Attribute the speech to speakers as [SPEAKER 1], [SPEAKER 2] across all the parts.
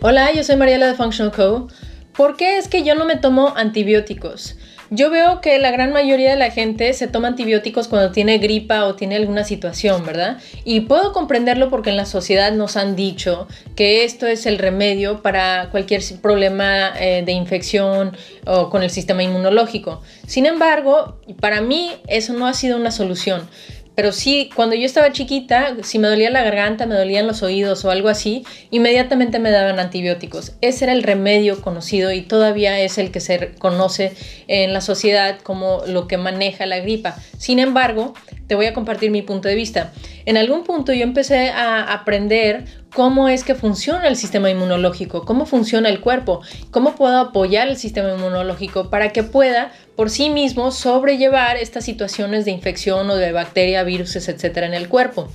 [SPEAKER 1] Hola, yo soy Mariela de Functional Co. ¿Por qué es que yo no me tomo antibióticos? Yo veo que la gran mayoría de la gente se toma antibióticos cuando tiene gripa o tiene alguna situación, ¿verdad? Y puedo comprenderlo porque en la sociedad nos han dicho que esto es el remedio para cualquier problema eh, de infección o con el sistema inmunológico. Sin embargo, para mí eso no ha sido una solución. Pero sí, cuando yo estaba chiquita, si me dolía la garganta, me dolían los oídos o algo así, inmediatamente me daban antibióticos. Ese era el remedio conocido y todavía es el que se conoce en la sociedad como lo que maneja la gripa. Sin embargo, te voy a compartir mi punto de vista. En algún punto yo empecé a aprender cómo es que funciona el sistema inmunológico, cómo funciona el cuerpo, cómo puedo apoyar el sistema inmunológico para que pueda por sí mismo sobrellevar estas situaciones de infección o de bacteria, virus, etcétera, en el cuerpo.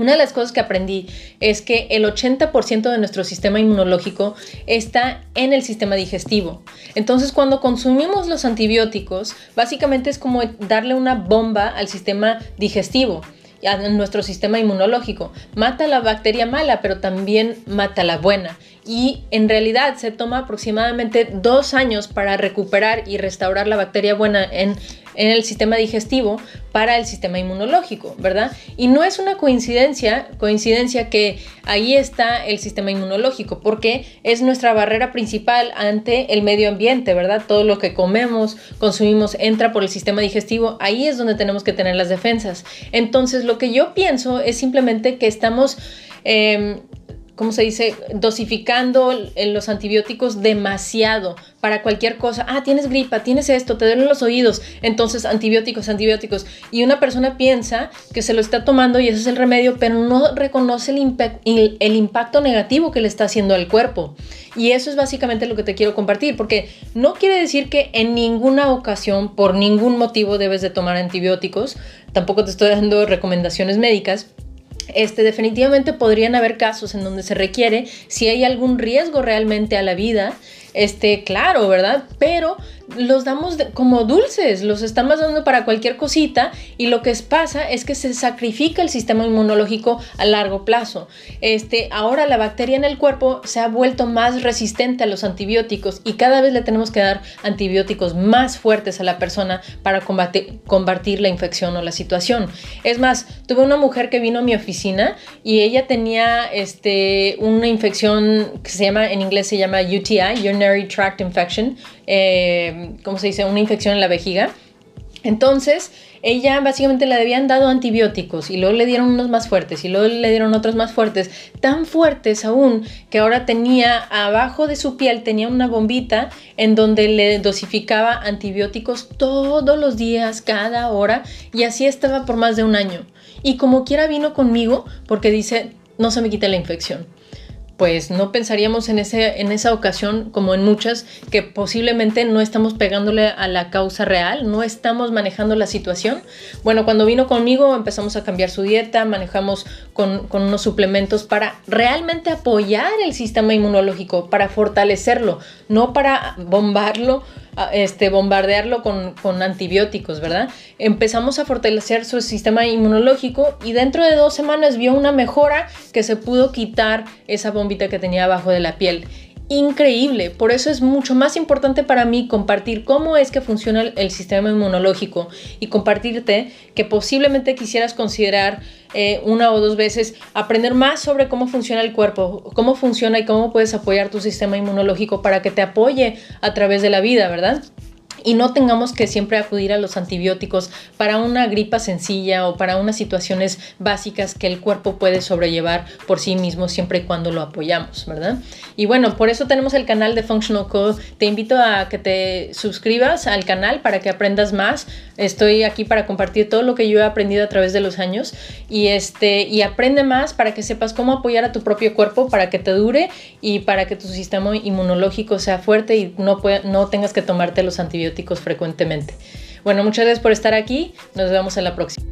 [SPEAKER 1] Una de las cosas que aprendí es que el 80% de nuestro sistema inmunológico está en el sistema digestivo. Entonces, cuando consumimos los antibióticos, básicamente es como darle una bomba al sistema digestivo a nuestro sistema inmunológico. Mata la bacteria mala, pero también mata la buena. Y en realidad se toma aproximadamente dos años para recuperar y restaurar la bacteria buena en el sistema digestivo para el sistema inmunológico, ¿verdad? Y no es una coincidencia, coincidencia que ahí está el sistema inmunológico, porque es nuestra barrera principal ante el medio ambiente, ¿verdad? Todo lo que comemos, consumimos, entra por el sistema digestivo, ahí es donde tenemos que tener las defensas. Entonces, lo que yo pienso es simplemente que estamos... Em, ¿cómo se dice? Dosificando los antibióticos demasiado para cualquier cosa. Ah, tienes gripa, tienes esto, te duelen los oídos, entonces antibióticos, antibióticos. Y una persona piensa que se lo está tomando y ese es el remedio, pero no reconoce el, impacto negativo que le está haciendo al cuerpo. Y eso es básicamente lo que te quiero compartir, porque no quiere decir que en ninguna ocasión, por ningún motivo, debes de tomar antibióticos. Tampoco te estoy dando recomendaciones médicas este, definitivamente podrían haber casos en donde se requiere, si hay algún riesgo realmente a la vida, este, claro, ¿verdad? Pero los damos como dulces, los estamos dando para cualquier cosita y lo que pasa es que se sacrifica el sistema inmunológico a largo plazo. Este, ahora la bacteria en el cuerpo se ha vuelto más resistente a los antibióticos y cada vez le tenemos que dar antibióticos más fuertes a la persona para combatir, la infección o la situación. Es más, tuve una mujer que vino a mi oficina y ella tenía este, una infección que se llama, en inglés se llama UTI, Urinary Tract Infection, eh, ¿cómo se dice? Una infección en la vejiga. Entonces, ella básicamente le habían dado antibióticos y luego le dieron unos más fuertes y luego le dieron otros más fuertes, tan fuertes aún que ahora tenía abajo de su piel tenía una bombita en donde le dosificaba antibióticos todos los días, cada hora y así estaba por más de un año. Y como quiera vino conmigo porque dice, no se me quita la infección pues no pensaríamos en, ese, en esa ocasión, como en muchas, que posiblemente no estamos pegándole a la causa real, no estamos manejando la situación. Bueno, cuando vino conmigo empezamos a cambiar su dieta, manejamos con, con unos suplementos para realmente apoyar el sistema inmunológico, para fortalecerlo, no para bombarlo este, bombardearlo con, con, antibióticos, ¿verdad? Empezamos a fortalecer su sistema inmunológico y dentro de dos semanas vio una mejora que se pudo quitar esa bombita que tenía abajo de la piel increíble. Por eso es mucho más importante para mí compartir cómo es que funciona el, sistema inmunológico y compartirte que posiblemente quisieras considerar eh, una o dos veces aprender más sobre cómo funciona el cuerpo, cómo funciona y cómo puedes apoyar tu sistema inmunológico para que te apoye a través de la vida, ¿verdad? Y no tengamos que siempre acudir a los antibióticos para una gripa sencilla o para unas situaciones básicas que el cuerpo puede sobrellevar por sí mismo siempre y cuando lo apoyamos, ¿verdad? Y bueno, por eso tenemos el canal de Functional Code. Te invito a que te suscribas al canal para que aprendas más. Estoy aquí para compartir todo lo que yo he aprendido a través de los años y este y aprende más para que sepas cómo apoyar a tu propio cuerpo para que te dure y para que tu sistema inmunológico sea fuerte y no no tengas que tomarte los frecuentemente. Bueno, muchas gracias por estar aquí. Nos vemos en la próxima.